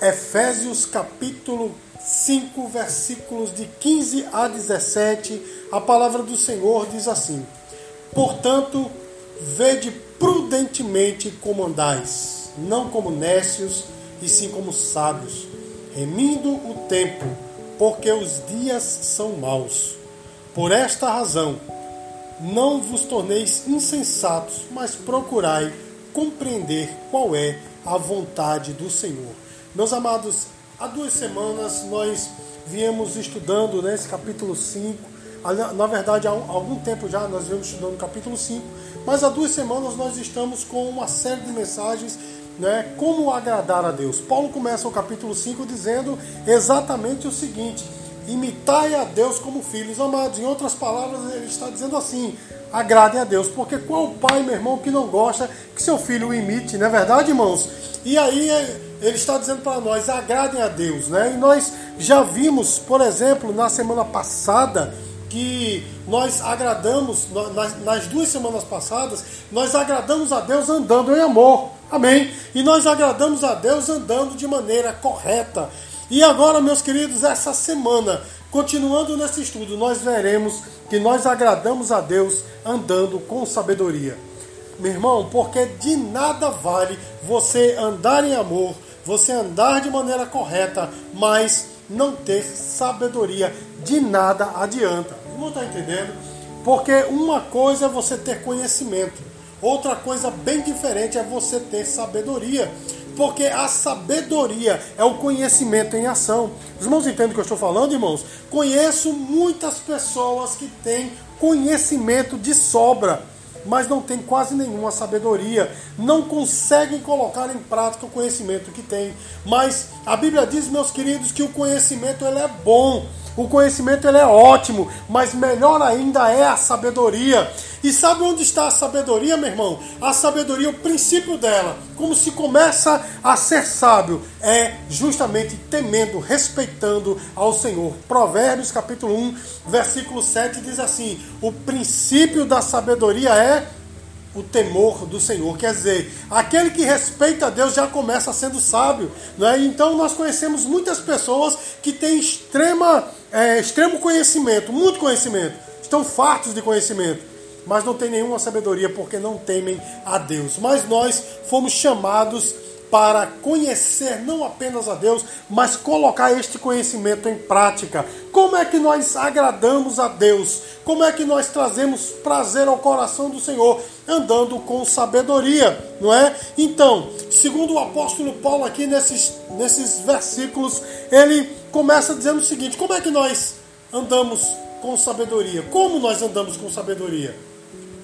Efésios capítulo 5, versículos de 15 a 17, a palavra do Senhor diz assim: Portanto, vede prudentemente como andais, não como nécios, e sim como sábios, remindo o tempo, porque os dias são maus. Por esta razão, não vos torneis insensatos, mas procurai compreender qual é a vontade do Senhor. Meus amados, há duas semanas nós viemos estudando nesse né, capítulo 5. Na verdade, há algum tempo já nós viemos estudando o capítulo 5, mas há duas semanas nós estamos com uma série de mensagens né, como agradar a Deus. Paulo começa o capítulo 5 dizendo exatamente o seguinte: imitai a Deus como filhos amados. Em outras palavras, ele está dizendo assim: agradem a Deus, porque qual pai, meu irmão, que não gosta que seu filho o imite, não é verdade, irmãos? E aí ele está dizendo para nós: agradem a Deus, né? E nós já vimos, por exemplo, na semana passada, que nós agradamos, nas, duas semanas passadas, nós agradamos a Deus andando em amor. Amém? E nós agradamos a Deus andando de maneira correta. E agora, meus queridos, essa semana, continuando nesse estudo, nós veremos que nós agradamos a Deus andando com sabedoria. Meu irmão, porque de nada vale você andar em amor, você andar de maneira correta, mas não ter sabedoria, de nada adianta. Não está entendendo? Porque uma coisa é você ter conhecimento, outra coisa bem diferente é você ter sabedoria porque a sabedoria é o conhecimento em ação. Os irmãos entendem o que eu estou falando, irmãos? Conheço muitas pessoas que têm conhecimento de sobra, mas não têm quase nenhuma sabedoria, não conseguem colocar em prática o conhecimento que têm. Mas a Bíblia diz, meus queridos, que o conhecimento ele é bom. O conhecimento ele é ótimo, mas melhor ainda é a sabedoria. E sabe onde está a sabedoria, meu irmão? A sabedoria, o princípio dela, como se começa a ser sábio, é justamente temendo, respeitando ao Senhor. Provérbios capítulo 1, versículo 7 diz assim: O princípio da sabedoria é o temor do Senhor. Quer dizer, aquele que respeita a Deus já começa sendo sábio. Né? Então nós conhecemos muitas pessoas que têm extrema, é, extremo conhecimento, muito conhecimento, estão fartos de conhecimento, mas não têm nenhuma sabedoria porque não temem a Deus. Mas nós fomos chamados para conhecer não apenas a Deus, mas colocar este conhecimento em prática. Como é que nós agradamos a Deus? Como é que nós trazemos prazer ao coração do Senhor? Andando com sabedoria, não é? Então, segundo o apóstolo Paulo aqui nesses, nesses versículos, ele começa dizendo o seguinte: como é que nós andamos com sabedoria? Como nós andamos com sabedoria?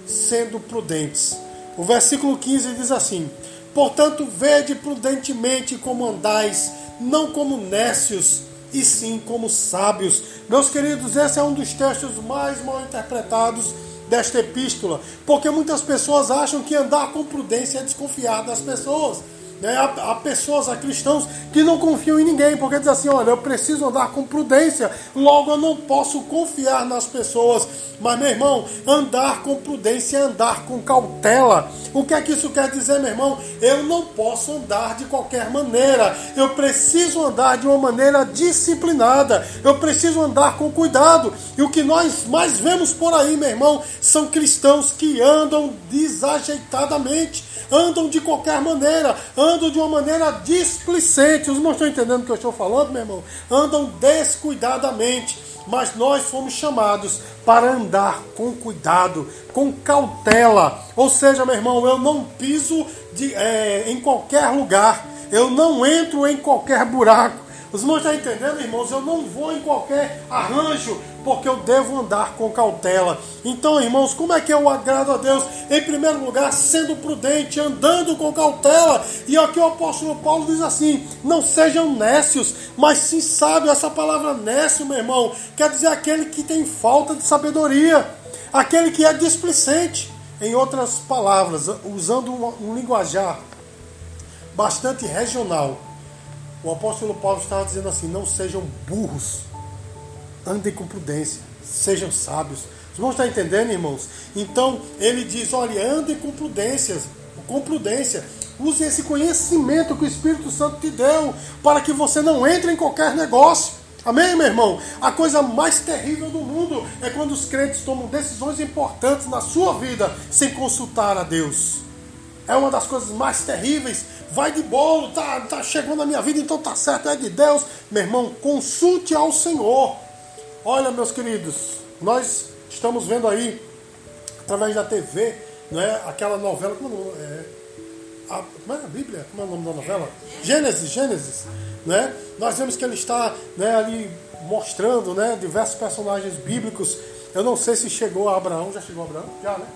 Sendo prudentes. O versículo 15 diz assim: Portanto, vede prudentemente como andais, não como nécios, e sim como sábios. Meus queridos, esse é um dos textos mais mal interpretados desta epístola, porque muitas pessoas acham que andar com prudência é desconfiar das pessoas. Né? Há, há, pessoas, há cristãos que não confiam em ninguém, porque dizem assim: olha, eu preciso andar com prudência, logo eu não posso confiar nas pessoas. Mas, meu irmão, andar com prudência é andar com cautela. O que é que isso quer dizer, meu irmão? Eu não posso andar de qualquer maneira. Eu preciso andar de uma maneira disciplinada. Eu preciso andar com cuidado. E o que nós mais vemos por aí, meu irmão, são cristãos que andam desajeitadamente andam de qualquer maneira, andam de uma maneira displicente. Os irmãos estão entendendo o que eu estou falando, meu irmão? Andam descuidadamente. Mas nós fomos chamados para andar com cuidado, com cautela. Ou seja, meu irmão, eu não piso de, é, em qualquer lugar, eu não entro em qualquer buraco. Os irmãos estão entendendo, irmãos? Eu não vou em qualquer arranjo, porque eu devo andar com cautela. Então, irmãos, como é que eu agrado a Deus? Em primeiro lugar, sendo prudente, andando com cautela. E aqui o apóstolo Paulo diz assim: não sejam nécios, mas sim sábios. Essa palavra nécio, meu irmão, quer dizer aquele que tem falta de sabedoria, aquele que é displicente. Em outras palavras, usando um linguajar bastante regional, o apóstolo Paulo estava dizendo assim: não sejam burros andem com prudência, sejam sábios. Os irmãos estão entendendo, irmãos? Então ele diz: olha, andem com prudência, com prudência. Use esse conhecimento que o Espírito Santo te deu para que você não entre em qualquer negócio. Amém, meu irmão? A coisa mais terrível do mundo é quando os crentes tomam decisões importantes na sua vida sem consultar a Deus. É uma das coisas mais terríveis. Vai de bolo, tá, tá chegando na minha vida, então tá certo, é de Deus. Meu irmão, consulte ao Senhor. Olha, meus queridos, nós estamos vendo aí, através da TV, né, aquela novela, como é, a, como é a Bíblia? Como é o nome da novela? Gênesis, Gênesis. Né? Nós vemos que ele está né, ali mostrando né, diversos personagens bíblicos. Eu não sei se chegou a Abraão, já chegou a Abraão? Já, né?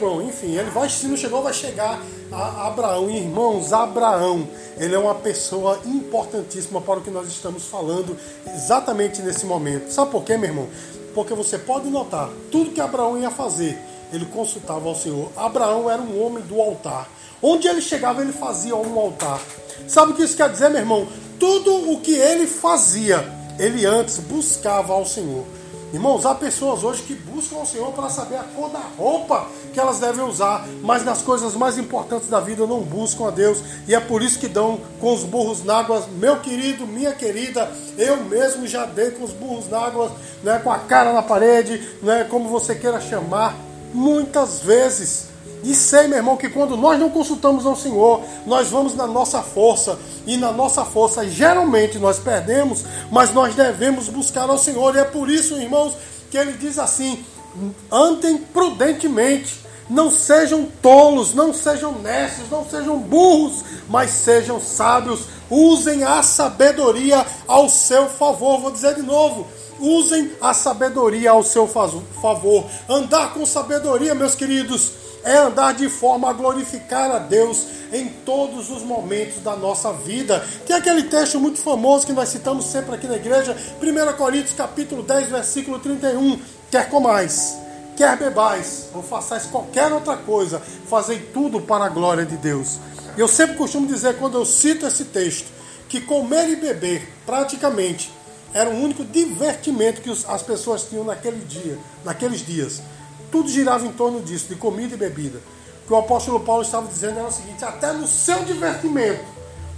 Bom, enfim, ele vai, se não chegou, vai chegar a Abraão. Irmãos, Abraão, ele é uma pessoa importantíssima para o que nós estamos falando exatamente nesse momento. Sabe por quê, meu irmão? Porque você pode notar, tudo que Abraão ia fazer, ele consultava ao Senhor. Abraão era um homem do altar. Onde ele chegava, ele fazia um altar. Sabe o que isso quer dizer, meu irmão? Tudo o que ele fazia, ele antes buscava ao Senhor. Irmãos, há pessoas hoje que buscam ao Senhor para saber a cor da roupa que elas devem usar, mas nas coisas mais importantes da vida não buscam a Deus, e é por isso que dão com os burros na água. Meu querido, minha querida, eu mesmo já dei com os burros na água, né, com a cara na parede, né, como você queira chamar, muitas vezes. E sei, meu irmão, que quando nós não consultamos ao Senhor, nós vamos na nossa força. E na nossa força, geralmente nós perdemos, mas nós devemos buscar ao Senhor. E é por isso, irmãos, que ele diz assim: andem prudentemente. Não sejam tolos, não sejam nécios, não sejam burros, mas sejam sábios. Usem a sabedoria ao seu favor. Vou dizer de novo: usem a sabedoria ao seu favor. Andar com sabedoria, meus queridos é andar de forma a glorificar a Deus em todos os momentos da nossa vida. Tem aquele texto muito famoso que nós citamos sempre aqui na igreja, 1 Coríntios capítulo 10, versículo 31. Quer comais, quer bebais, ou façais qualquer outra coisa, fazei tudo para a glória de Deus. Eu sempre costumo dizer, quando eu cito esse texto, que comer e beber, praticamente, era o único divertimento que as pessoas tinham naquele dia, naqueles dias. Tudo girava em torno disso, de comida e bebida. O que o apóstolo Paulo estava dizendo era o seguinte: até no seu divertimento,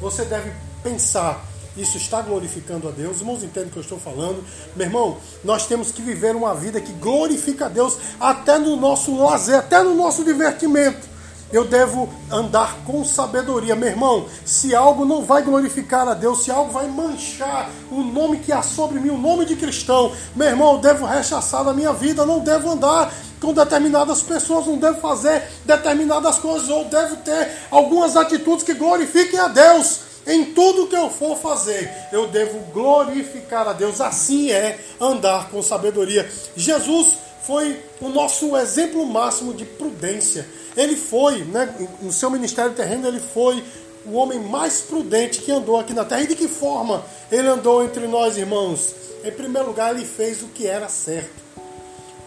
você deve pensar. Isso está glorificando a Deus. Os irmãos entendem o que eu estou falando. Meu irmão, nós temos que viver uma vida que glorifica a Deus até no nosso lazer, até no nosso divertimento eu devo andar com sabedoria. Meu irmão, se algo não vai glorificar a Deus, se algo vai manchar o nome que há sobre mim, o nome de cristão, meu irmão, eu devo rechaçar da minha vida, não devo andar com determinadas pessoas, não devo fazer determinadas coisas, ou devo ter algumas atitudes que glorifiquem a Deus. Em tudo que eu for fazer, eu devo glorificar a Deus. Assim é andar com sabedoria. Jesus foi o nosso exemplo máximo de prudência. Ele foi, né, no seu ministério terreno, ele foi o homem mais prudente que andou aqui na terra. E de que forma ele andou entre nós, irmãos? Em primeiro lugar, ele fez o que era certo.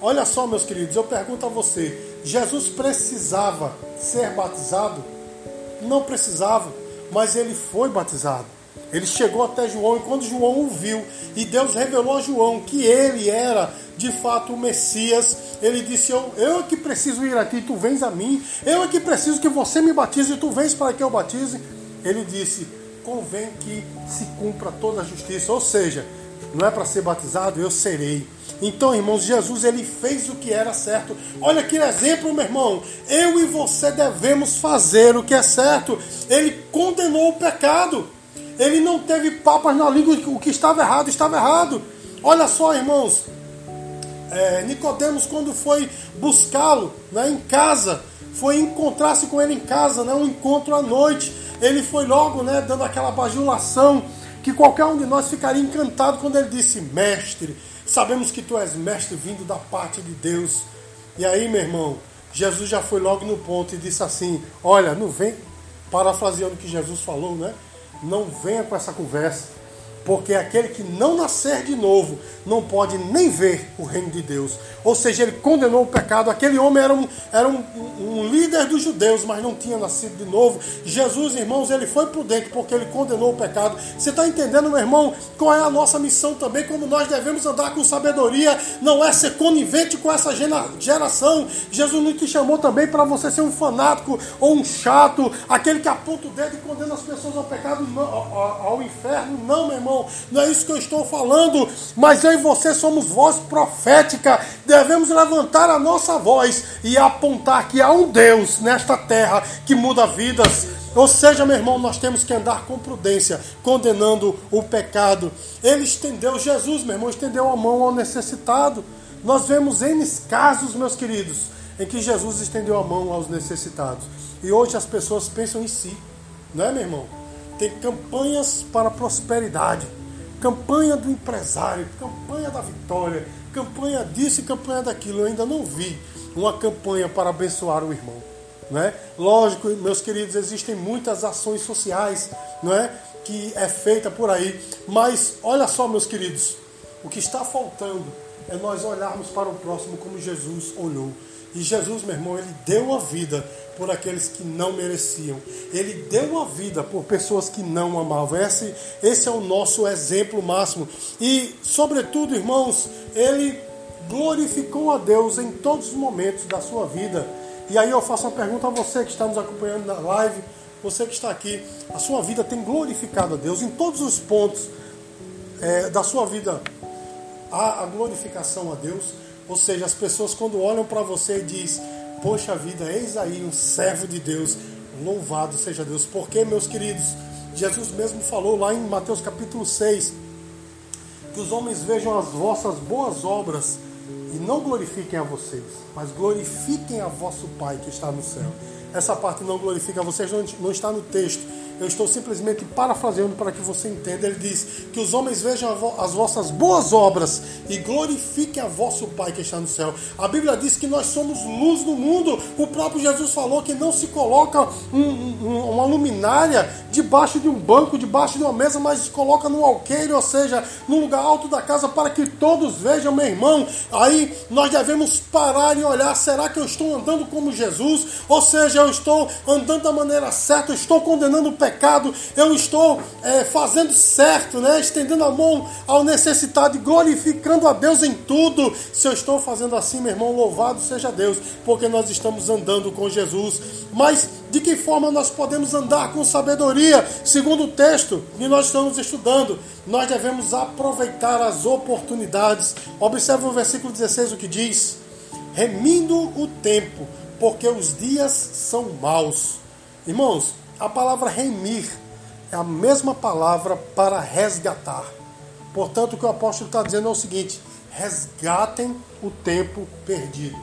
Olha só, meus queridos, eu pergunto a você: Jesus precisava ser batizado? Não precisava, mas ele foi batizado. Ele chegou até João e quando João o viu e Deus revelou a João que ele era de fato o Messias, ele disse: Eu, eu é que preciso ir aqui, tu vens a mim. Eu é que preciso que você me batize tu vens para que eu batize. Ele disse: Convém que se cumpra toda a justiça. Ou seja, não é para ser batizado, eu serei. Então, irmãos, Jesus ele fez o que era certo. Olha que exemplo, meu irmão. Eu e você devemos fazer o que é certo. Ele condenou o pecado. Ele não teve papas na língua, o que estava errado, estava errado. Olha só, irmãos. É, Nicodemos, quando foi buscá-lo né, em casa, foi encontrar-se com ele em casa, né, um encontro à noite. Ele foi logo né, dando aquela bajulação que qualquer um de nós ficaria encantado quando ele disse: Mestre, sabemos que tu és mestre vindo da parte de Deus. E aí, meu irmão, Jesus já foi logo no ponto e disse assim: Olha, não vem, parafraseando o que Jesus falou, né? Não venha com essa conversa. Porque aquele que não nascer de novo não pode nem ver o reino de Deus. Ou seja, ele condenou o pecado. Aquele homem era um, era um, um líder dos judeus, mas não tinha nascido de novo. Jesus, irmãos, ele foi prudente porque ele condenou o pecado. Você está entendendo, meu irmão, qual é a nossa missão também? Como nós devemos andar com sabedoria, não é ser conivente com essa geração. Jesus não te chamou também para você ser um fanático ou um chato, aquele que aponta o dedo e condena as pessoas ao pecado, ao, ao inferno. Não, meu irmão, não é isso que eu estou falando, mas eu e você somos voz profética, devemos levantar a nossa voz e apontar que há um Deus nesta terra que muda vidas. Ou seja, meu irmão, nós temos que andar com prudência, condenando o pecado. Ele estendeu, Jesus, meu irmão, estendeu a mão ao necessitado. Nós vemos N casos, meus queridos, em que Jesus estendeu a mão aos necessitados. E hoje as pessoas pensam em si, não é, meu irmão? Tem campanhas para prosperidade campanha do empresário, campanha da vitória, campanha disso e campanha daquilo. Eu ainda não vi uma campanha para abençoar o irmão. Né? Lógico, meus queridos, existem muitas ações sociais não é? que é feita por aí, mas olha só, meus queridos, o que está faltando é nós olharmos para o próximo como Jesus olhou. E Jesus, meu irmão, ele deu a vida por aqueles que não mereciam. Ele deu a vida por pessoas que não amavam. Esse, esse é o nosso exemplo máximo. E, sobretudo, irmãos, ele glorificou a Deus em todos os momentos da sua vida. E aí eu faço uma pergunta a você que está nos acompanhando na live, você que está aqui. A sua vida tem glorificado a Deus em todos os pontos é, da sua vida. Há a glorificação a Deus. Ou seja, as pessoas quando olham para você e diz, poxa vida, eis aí um servo de Deus, louvado seja Deus. Porque, meus queridos, Jesus mesmo falou lá em Mateus capítulo 6, que os homens vejam as vossas boas obras e não glorifiquem a vocês, mas glorifiquem a vosso Pai que está no céu. Essa parte não glorifica vocês, não está no texto, eu estou simplesmente parafraseando para que você entenda. Ele diz que os homens vejam as vossas boas obras e glorifiquem a vosso Pai que está no céu. A Bíblia diz que nós somos luz no mundo. O próprio Jesus falou que não se coloca um, um, uma luminária debaixo de um banco, debaixo de uma mesa, mas se coloca no alqueire, ou seja, no lugar alto da casa para que todos vejam, meu irmão. Aí nós devemos parar e olhar: será que eu estou andando como Jesus? Ou seja, eu estou andando da maneira certa, eu estou condenando o pecado, eu estou é, fazendo certo, né? estendendo a mão ao necessitado e glorificando a Deus em tudo. Se eu estou fazendo assim, meu irmão, louvado seja Deus, porque nós estamos andando com Jesus. Mas de que forma nós podemos andar com sabedoria? Segundo o texto que nós estamos estudando, nós devemos aproveitar as oportunidades. Observe o versículo 16 o que diz: remindo o tempo, porque os dias são maus. Irmãos, a palavra remir é a mesma palavra para resgatar. Portanto, o que o apóstolo está dizendo é o seguinte: resgatem o tempo perdido.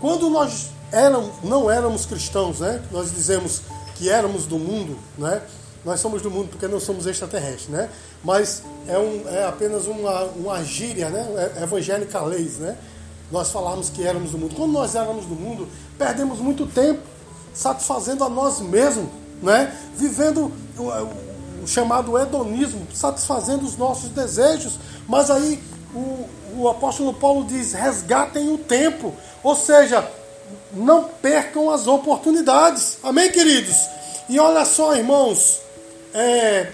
Quando nós eram, não éramos cristãos, né? nós dizemos que éramos do mundo, né? nós somos do mundo porque não somos extraterrestres, né? mas é, um, é apenas uma, uma gíria né? É evangélica leis. Né? Nós falamos que éramos do mundo. Quando nós éramos do mundo, perdemos muito tempo satisfazendo a nós mesmos né? vivendo o, o chamado hedonismo, satisfazendo os nossos desejos. Mas aí o, o apóstolo Paulo diz: resgatem o tempo, ou seja, não percam as oportunidades. Amém, queridos? E olha só, irmãos, é,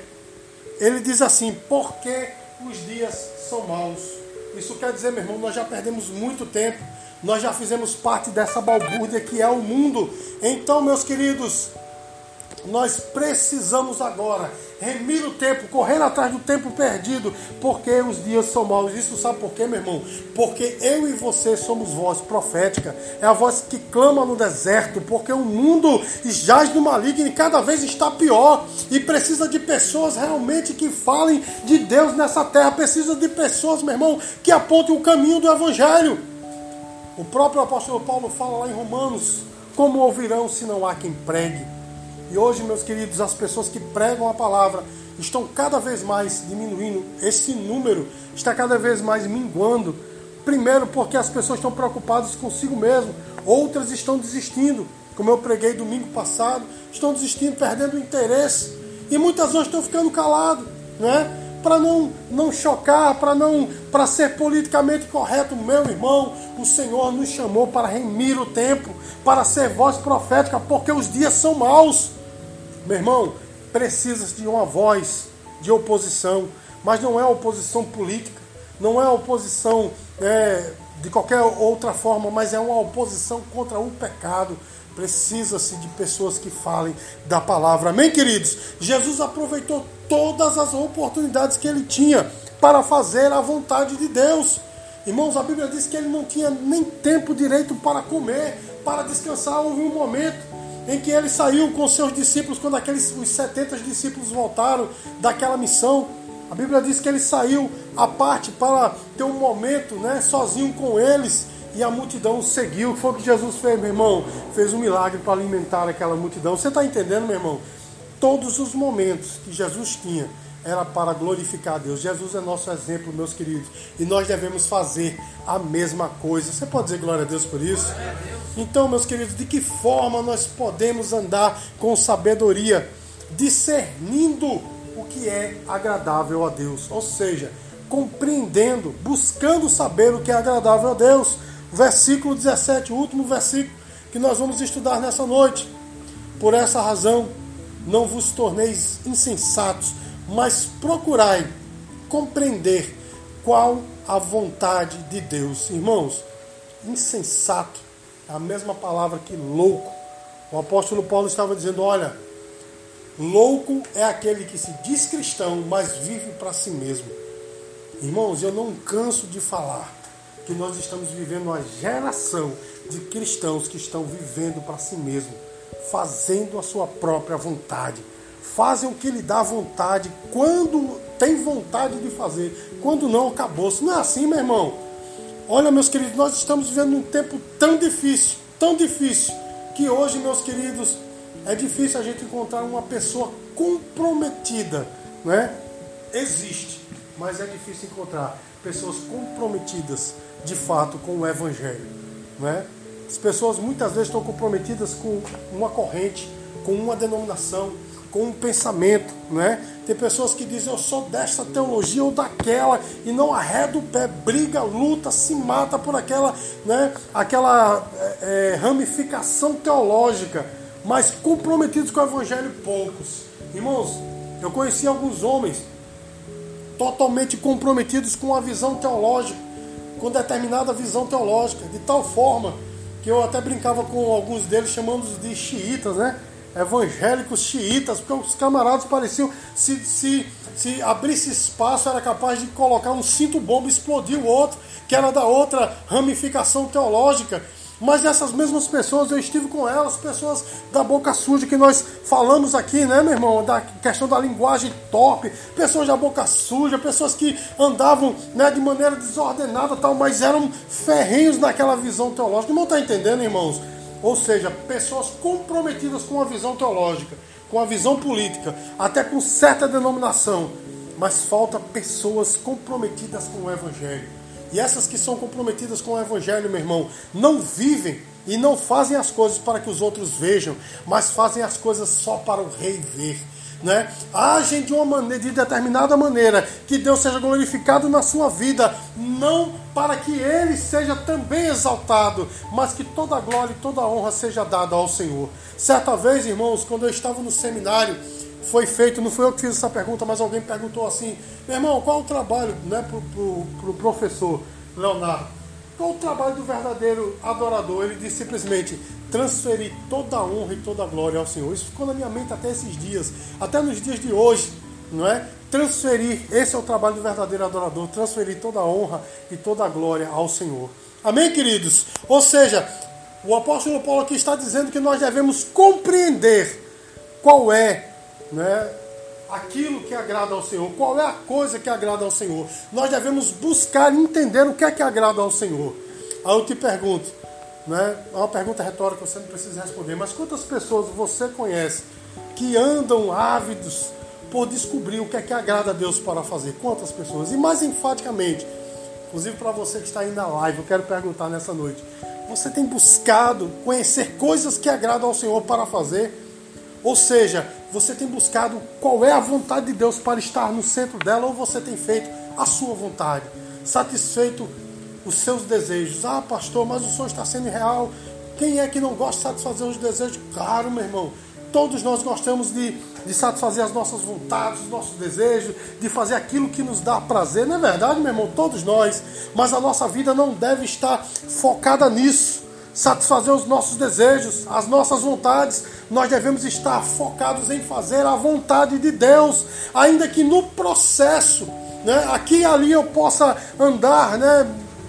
ele diz assim: porque os dias são maus. Isso quer dizer, meu irmão, nós já perdemos muito tempo, nós já fizemos parte dessa balbúrdia que é o mundo. Então, meus queridos, nós precisamos agora remir o tempo, correr atrás do tempo perdido, porque os dias são maus. Isso sabe por quê, meu irmão? Porque eu e você somos voz profética, é a voz que clama no deserto, porque o mundo jaz no maligno e cada vez está pior e precisa de pessoas realmente que falem de Deus nessa terra, precisa de pessoas, meu irmão, que apontem o caminho do evangelho. O próprio apóstolo Paulo fala lá em Romanos: como ouvirão se não há quem pregue? E hoje, meus queridos, as pessoas que pregam a palavra estão cada vez mais diminuindo. Esse número está cada vez mais minguando. Primeiro, porque as pessoas estão preocupadas consigo mesmo, outras estão desistindo. Como eu preguei domingo passado, estão desistindo, perdendo o interesse. E muitas vezes estão ficando calados, né? para não, não chocar, para não para ser politicamente correto, meu irmão, o Senhor nos chamou para remir o tempo, para ser voz profética, porque os dias são maus. Meu irmão, precisa de uma voz de oposição, mas não é oposição política, não é oposição é, de qualquer outra forma, mas é uma oposição contra o pecado. Precisa-se de pessoas que falem da palavra. Amém, queridos? Jesus aproveitou todas as oportunidades que ele tinha para fazer a vontade de Deus. Irmãos, a Bíblia diz que ele não tinha nem tempo direito para comer, para descansar. Houve um momento em que ele saiu com seus discípulos, quando aqueles, os 70 discípulos voltaram daquela missão. A Bíblia diz que ele saiu à parte para ter um momento né, sozinho com eles e a multidão seguiu. Foi o que Jesus fez, meu irmão? Fez um milagre para alimentar aquela multidão. Você está entendendo, meu irmão? Todos os momentos que Jesus tinha era para glorificar a Deus. Jesus é nosso exemplo, meus queridos, e nós devemos fazer a mesma coisa. Você pode dizer glória a Deus por isso? Então, meus queridos, de que forma nós podemos andar com sabedoria, discernindo o que é agradável a Deus? Ou seja, compreendendo, buscando saber o que é agradável a Deus. Versículo 17, o último versículo que nós vamos estudar nessa noite. Por essa razão, não vos torneis insensatos, mas procurai compreender qual a vontade de Deus. Irmãos, insensato é a mesma palavra que louco. O apóstolo Paulo estava dizendo: olha, louco é aquele que se diz cristão, mas vive para si mesmo. Irmãos, eu não canso de falar que nós estamos vivendo uma geração de cristãos que estão vivendo para si mesmo, fazendo a sua própria vontade. Fazem o que lhe dá vontade, quando tem vontade de fazer, quando não, acabou-se. Não é assim, meu irmão. Olha, meus queridos, nós estamos vivendo um tempo tão difícil, tão difícil, que hoje, meus queridos, é difícil a gente encontrar uma pessoa comprometida, né? Existe, mas é difícil encontrar pessoas comprometidas de fato com o Evangelho. Né? As pessoas muitas vezes estão comprometidas com uma corrente, com uma denominação, com um pensamento. Né? Tem pessoas que dizem eu sou desta teologia ou daquela e não arreda o pé, briga, luta, se mata por aquela, né, aquela é, é ramificação teológica, mas comprometidos com o Evangelho poucos. Irmãos, eu conheci alguns homens totalmente comprometidos com a visão teológica, com determinada visão teológica, de tal forma que eu até brincava com alguns deles chamando-os de xiitas, né? Evangélicos xiitas, porque os camaradas pareciam se, se, se abrisse espaço era capaz de colocar um cinto bomba e explodir o outro, que era da outra ramificação teológica. Mas essas mesmas pessoas, eu estive com elas, pessoas da boca suja que nós falamos aqui, né, meu irmão? Da questão da linguagem top, pessoas da boca suja, pessoas que andavam né, de maneira desordenada tal, mas eram ferrenhos naquela visão teológica. Não está entendendo, irmãos? Ou seja, pessoas comprometidas com a visão teológica, com a visão política, até com certa denominação, mas falta pessoas comprometidas com o Evangelho e essas que são comprometidas com o Evangelho, meu irmão, não vivem e não fazem as coisas para que os outros vejam, mas fazem as coisas só para o rei ver. Né? Agem de uma maneira, de determinada maneira, que Deus seja glorificado na sua vida, não para que Ele seja também exaltado, mas que toda glória e toda honra seja dada ao Senhor. Certa vez, irmãos, quando eu estava no seminário, foi feito, não foi eu que fiz essa pergunta, mas alguém perguntou assim, meu irmão, qual o trabalho né, o pro, pro professor Leonardo? Qual o trabalho do verdadeiro adorador? Ele disse simplesmente transferir toda a honra e toda a glória ao Senhor. Isso ficou na minha mente até esses dias, até nos dias de hoje, não é? Transferir, esse é o trabalho do verdadeiro adorador, transferir toda a honra e toda a glória ao Senhor. Amém, queridos? Ou seja, o apóstolo Paulo aqui está dizendo que nós devemos compreender qual é né, aquilo que agrada ao Senhor, qual é a coisa que agrada ao Senhor. Nós devemos buscar entender o que é que agrada ao Senhor. Aí eu te pergunto, né, é uma pergunta retórica, você não precisa responder, mas quantas pessoas você conhece que andam ávidos por descobrir o que é que agrada a Deus para fazer? Quantas pessoas? E mais enfaticamente, inclusive para você que está aí na live, eu quero perguntar nessa noite: você tem buscado conhecer coisas que agradam ao Senhor para fazer? Ou seja, Você tem buscado qual é a vontade de Deus para estar no centro dela ou você tem feito a sua vontade? Satisfeito os seus desejos. Ah, pastor, mas o sonho está sendo real. Quem é que não gosta de satisfazer os desejos? Claro, meu irmão. Todos nós gostamos de, de satisfazer as nossas vontades, os nossos desejos, de fazer aquilo que nos dá prazer. Não é verdade, meu irmão? Todos nós. Mas a nossa vida não deve estar focada nisso. Satisfazer os nossos desejos, as nossas vontades. Nós devemos estar focados em fazer a vontade de Deus, ainda que no processo, né, aqui e ali eu possa andar, né,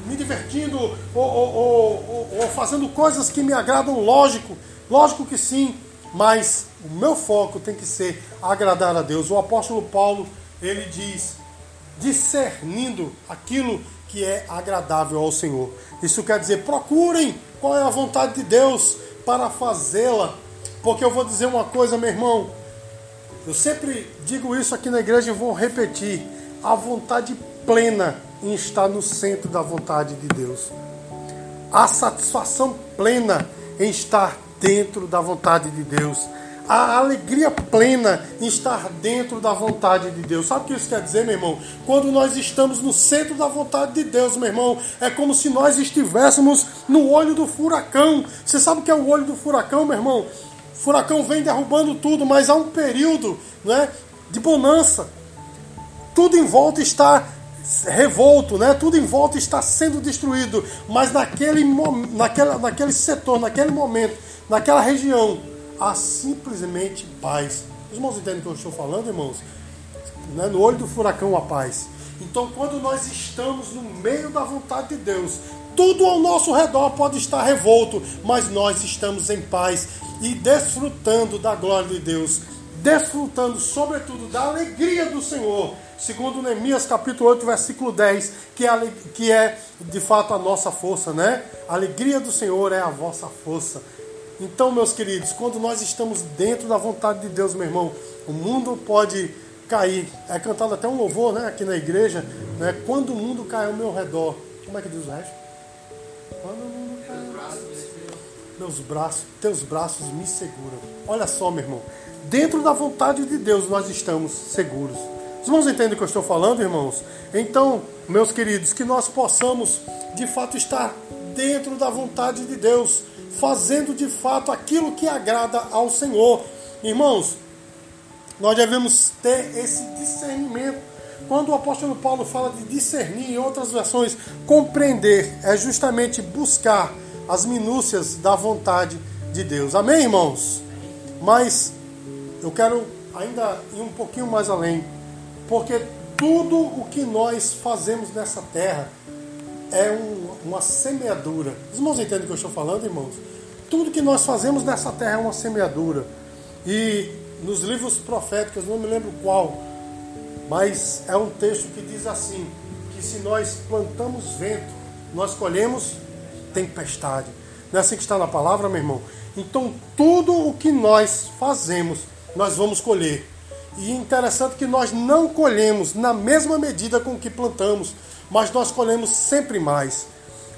me divertindo ou, ou, ou, ou, fazendo coisas que me agradam, lógico, lógico que sim, mas o meu foco tem que ser agradar a Deus. O apóstolo Paulo, ele diz, discernindo aquilo que é agradável ao Senhor. Isso quer dizer, procurem qual é a vontade de Deus para fazê-la. Porque eu vou dizer uma coisa, meu irmão, eu sempre digo isso aqui na igreja e vou repetir: a vontade plena em estar no centro da vontade de Deus. A satisfação plena em estar dentro da vontade de Deus. A alegria plena em estar dentro da vontade de Deus. Sabe o que isso quer dizer, meu irmão? Quando nós estamos no centro da vontade de Deus, meu irmão, é como se nós estivéssemos no olho do furacão. Você sabe o que é o olho do furacão, meu irmão? O furacão vem derrubando tudo, mas há um período né, de bonança. Tudo em volta está revolto, né? tudo em volta está sendo destruído, mas naquele, naquela, naquele setor, naquele momento, naquela região, há simplesmente paz. Os irmãos entendem o que eu estou falando, irmãos? Né? No olho do furacão a paz. Então, quando nós estamos no meio da vontade de Deus, tudo ao nosso redor pode estar revolto, mas nós estamos em paz e desfrutando da glória de Deus, desfrutando, sobretudo, da alegria do Senhor segundo Neemias capítulo 8, versículo 10, que é, que é de fato a nossa força, né? A alegria do Senhor é a vossa força. Então, meus queridos, quando nós estamos dentro da vontade de Deus, meu irmão, o mundo pode cair. É cantado até um louvor, né, aqui na igreja, né? Quando o mundo cai ao meu redor. Como é que diz o resto? Quando o mundo cai meus braços, teus braços me seguram. Olha só, meu irmão. Dentro da vontade de Deus nós estamos seguros. Os irmãos entendem o que eu estou falando, irmãos? Então, meus queridos, que nós possamos de fato estar dentro da vontade de Deus, fazendo de fato aquilo que agrada ao Senhor. Irmãos, nós devemos ter esse discernimento. Quando o apóstolo Paulo fala de discernir, em outras versões, compreender, é justamente buscar as minúcias da vontade de Deus. Amém, irmãos? Mas eu quero ainda ir um pouquinho mais além. Porque tudo o que nós fazemos nessa terra é um, uma semeadura. Os irmãos entendem o que eu estou falando, irmãos? Tudo que nós fazemos nessa terra é uma semeadura. E nos livros proféticos, não me lembro qual, mas é um texto que diz assim: que se nós plantamos vento, nós colhemos tempestade. Não é assim que está na palavra, meu irmão? Então, tudo o que nós fazemos, nós vamos colher. E interessante que nós não colhemos na mesma medida com que plantamos, mas nós colhemos sempre mais.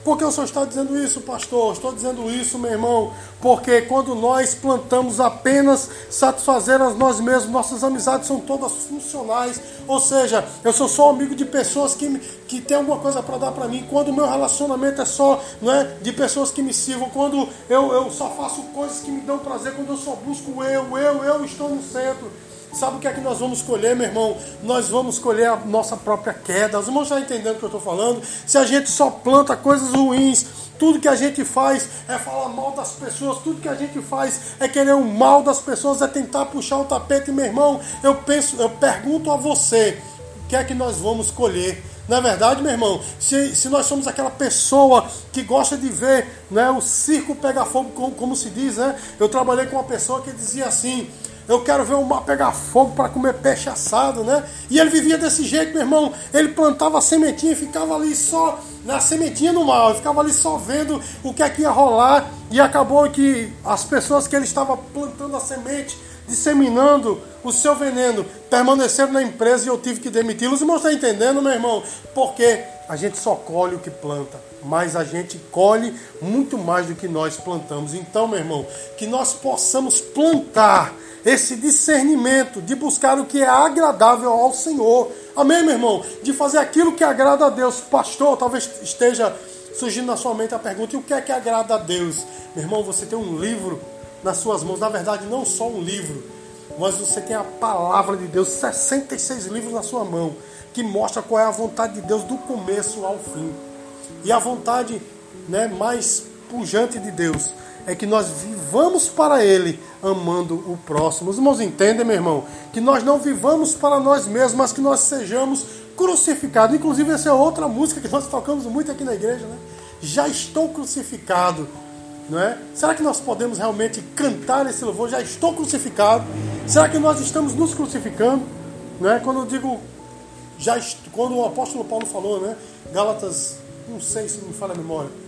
Por que o senhor está dizendo isso, pastor? Estou dizendo isso, meu irmão, porque quando nós plantamos apenas satisfazer a nós mesmos, nossas amizades são todas funcionais. Ou seja, eu sou só amigo de pessoas que, que têm alguma coisa para dar para mim. Quando o meu relacionamento é só não é, de pessoas que me sirvam, quando eu, eu só faço coisas que me dão prazer, quando eu só busco eu, eu, eu estou no centro. Sabe o que é que nós vamos colher, meu irmão? Nós vamos colher a nossa própria queda. Os irmãos estão entendendo o que eu estou falando? Se a gente só planta coisas ruins, tudo que a gente faz é falar mal das pessoas, tudo que a gente faz é querer o mal das pessoas, é tentar puxar o tapete, meu irmão. Eu penso, eu pergunto a você, o que é que nós vamos colher? Na é verdade, meu irmão, se, se nós somos aquela pessoa que gosta de ver né, o circo pegar fogo, como, como se diz, né? Eu trabalhei com uma pessoa que dizia assim: eu quero ver o mar pegar fogo para comer peixe assado, né? E ele vivia desse jeito, meu irmão. Ele plantava a sementinha e ficava ali só na sementinha no mal, ficava ali só vendo o que é que ia rolar. E acabou que as pessoas que ele estava plantando a semente, disseminando o seu veneno, permaneceram na empresa e eu tive que demiti-los. Os irmãos estão entendendo, meu irmão? Porque a gente só colhe o que planta, mas a gente colhe muito mais do que nós plantamos. Então, meu irmão, que nós possamos plantar esse discernimento de buscar o que é agradável ao Senhor. Amém, meu irmão? De fazer aquilo que agrada a Deus. Pastor, talvez esteja surgindo na sua mente a pergunta: e o que é que agrada a Deus? Meu irmão, você tem um livro nas suas mãos. Na verdade, não só um livro, mas você tem a palavra de Deus, 66 livros na sua mão, que mostra qual é a vontade de Deus do começo ao fim. E a vontade né, mais pujante de Deus é que nós vivamos para Ele amando o próximo. Os irmãos entendem, meu irmão? Que nós não vivamos para nós mesmos, mas que nós sejamos crucificados. Inclusive, essa é outra música que nós tocamos muito aqui na igreja, né? Já estou crucificado. Não é? Será que nós podemos realmente cantar esse louvor? Já estou crucificado. Será que nós estamos nos crucificando? Não é? Quando eu digo, já quando o apóstolo Paulo falou, né? Gálatas 1,6, se não me falha a memória.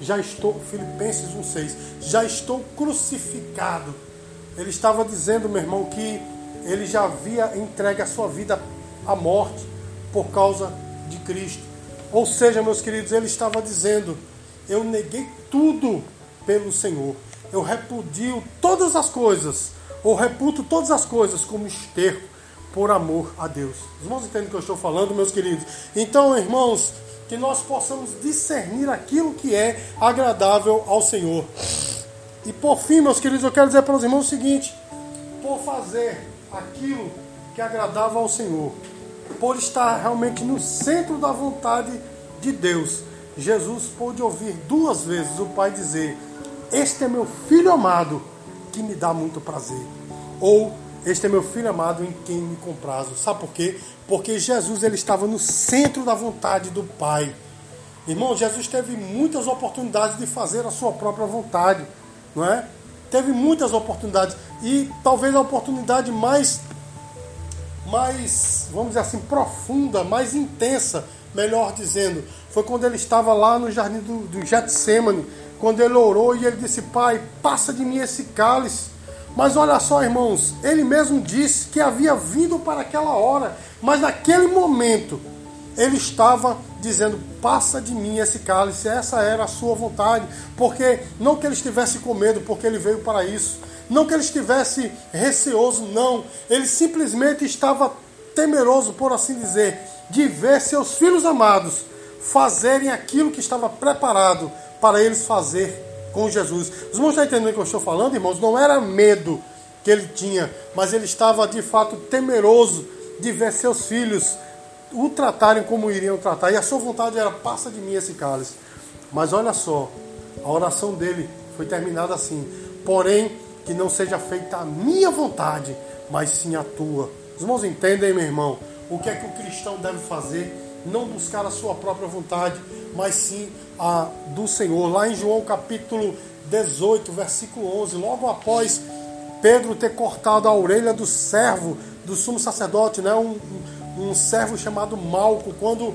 Já estou, Filipenses 1,6, já estou crucificado. Ele estava dizendo, meu irmão, que ele já havia entregue a sua vida à morte por causa de Cristo. Ou seja, meus queridos, ele estava dizendo: Eu neguei tudo pelo Senhor. Eu repudio todas as coisas, ou reputo todas as coisas como esterco por amor a Deus. Os irmãos entendem o que eu estou falando, meus queridos? Então, irmãos, que nós possamos discernir aquilo que é agradável ao Senhor. E por fim, meus queridos, eu quero dizer para os irmãos o seguinte: por fazer aquilo que agradável ao Senhor, por estar realmente no centro da vontade de Deus, Jesus pôde ouvir duas vezes o Pai dizer: Este é meu filho amado, que me dá muito prazer. Ou este é meu filho amado em quem me comprazo. Sabe por quê? Porque Jesus ele estava no centro da vontade do Pai. Irmão, Jesus teve muitas oportunidades de fazer a sua própria vontade, não é? Teve muitas oportunidades e talvez a oportunidade mais mais, vamos dizer assim, profunda, mais intensa, melhor dizendo, foi quando ele estava lá no jardim do, do Getsemane, quando ele orou e ele disse: Pai, passa de mim esse cálice. Mas olha só, irmãos, ele mesmo disse que havia vindo para aquela hora, mas naquele momento ele estava dizendo: Passa de mim esse cálice, essa era a sua vontade, porque não que ele estivesse com medo, porque ele veio para isso, não que ele estivesse receoso, não, ele simplesmente estava temeroso, por assim dizer, de ver seus filhos amados fazerem aquilo que estava preparado para eles fazer com Jesus. Os irmãos estão entendendo o que eu estou falando, irmãos? Não era medo que ele tinha, mas ele estava de fato temeroso de ver seus filhos o tratarem como iriam tratar. E a sua vontade era: passa de mim esse cálice. Mas olha só, a oração dele foi terminada assim: porém, que não seja feita a minha vontade, mas sim a tua. Os irmãos entendem, meu irmão, o que é que o cristão deve fazer? Não buscar a sua própria vontade, mas sim a do Senhor. Lá em João capítulo 18, versículo 11, logo após Pedro ter cortado a orelha do servo do sumo sacerdote, né? um, um, servo chamado Malco, quando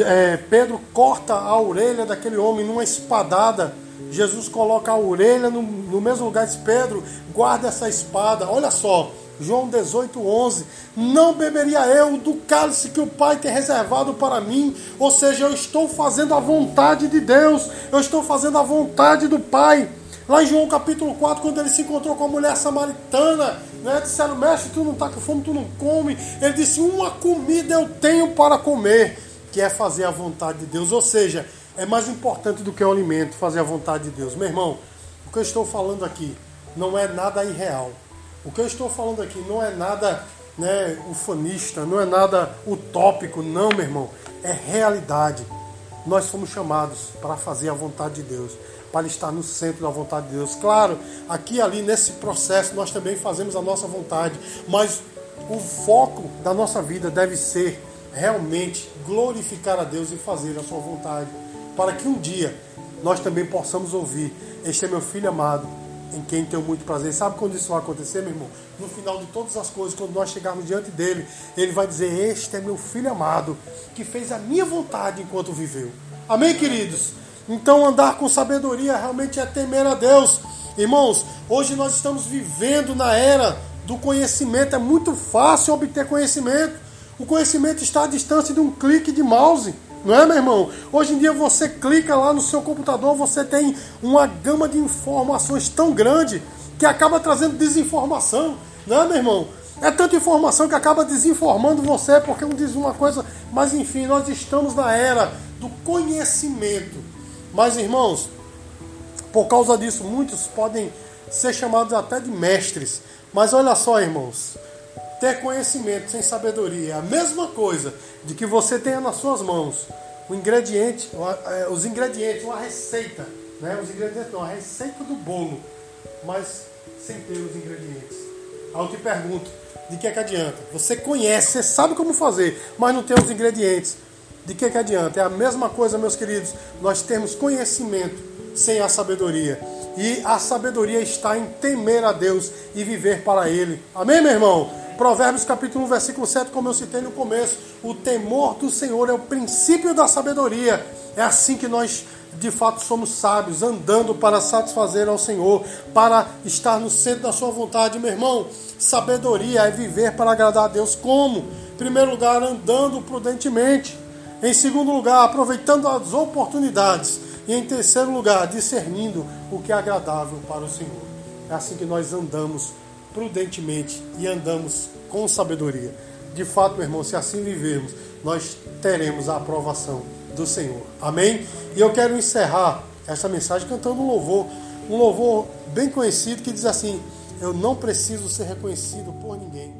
é, Pedro corta a orelha daquele homem numa espadada, Jesus coloca a orelha no, no mesmo lugar e diz: Pedro, guarda essa espada. Olha só, João 18, 11. Não beberia eu do cálice que o Pai tem reservado para mim. Ou seja, eu estou fazendo a vontade de Deus. Eu estou fazendo a vontade do Pai. Lá em João capítulo 4, quando ele se encontrou com a mulher samaritana, né, disseram, mestre, tu não está com fome, tu não come. Ele disse, uma comida eu tenho para comer, que é fazer a vontade de Deus. Ou seja, é mais importante do que o alimento, fazer a vontade de Deus. Meu irmão, o que eu estou falando aqui não é nada irreal. O que eu estou falando aqui não é nada né, ufanista, não é nada utópico, não, meu irmão. É realidade. Nós fomos chamados para fazer a vontade de Deus, para estar no centro da vontade de Deus. Claro, aqui e ali nesse processo nós também fazemos a nossa vontade, mas o foco da nossa vida deve ser realmente glorificar a Deus e fazer a sua vontade, para que um dia nós também possamos ouvir: Este é meu filho amado, em quem tenho muito prazer. Sabe quando isso vai acontecer, meu irmão? No final de todas as coisas, quando nós chegarmos diante dele, ele vai dizer: Este é meu filho amado, que fez a minha vontade enquanto viveu. Amém, queridos? Então, andar com sabedoria realmente é temer a Deus. Irmãos, hoje nós estamos vivendo na era do conhecimento. É muito fácil obter conhecimento. O conhecimento está à distância de um clique de mouse. Não é, meu irmão? Hoje em dia você clica lá no seu computador, você tem uma gama de informações tão grande que acaba trazendo desinformação, não é, meu irmão? É tanta informação que acaba desinformando você, porque um diz uma coisa, mas enfim, nós estamos na era do conhecimento. Mas, irmãos, por causa disso, muitos podem ser chamados até de mestres. Mas olha só, irmãos, ter conhecimento sem sabedoria é a mesma coisa de que você tenha nas suas mãos o ingrediente, é, os ingredientes, uma receita, né? Os ingredientes não, a receita do bolo, mas sem ter os ingredientes. Aí eu te pergunto, de que é que adianta? Você conhece, você sabe como fazer, mas não tem os ingredientes. De que é que adianta? É a mesma coisa, meus queridos. Nós temos conhecimento sem a sabedoria. E a sabedoria está em temer a Deus e viver para Ele. Amém, meu irmão? Provérbios capítulo 1, versículo 7, como eu citei no começo, o temor do Senhor é o princípio da sabedoria. É assim que nós de fato somos sábios, andando para satisfazer ao Senhor, para estar no centro da sua vontade, meu irmão. Sabedoria é viver para agradar a Deus como? Em primeiro lugar, andando prudentemente. Em segundo lugar, aproveitando as oportunidades. E em terceiro lugar, discernindo o que é agradável para o Senhor. É assim que nós andamos prudentemente e andamos com sabedoria. De fato, meu irmão, se assim vivermos, nós teremos a aprovação do Senhor. Amém? E eu quero encerrar esta mensagem cantando um louvor, um louvor bem conhecido que diz assim: Eu não preciso ser reconhecido por ninguém.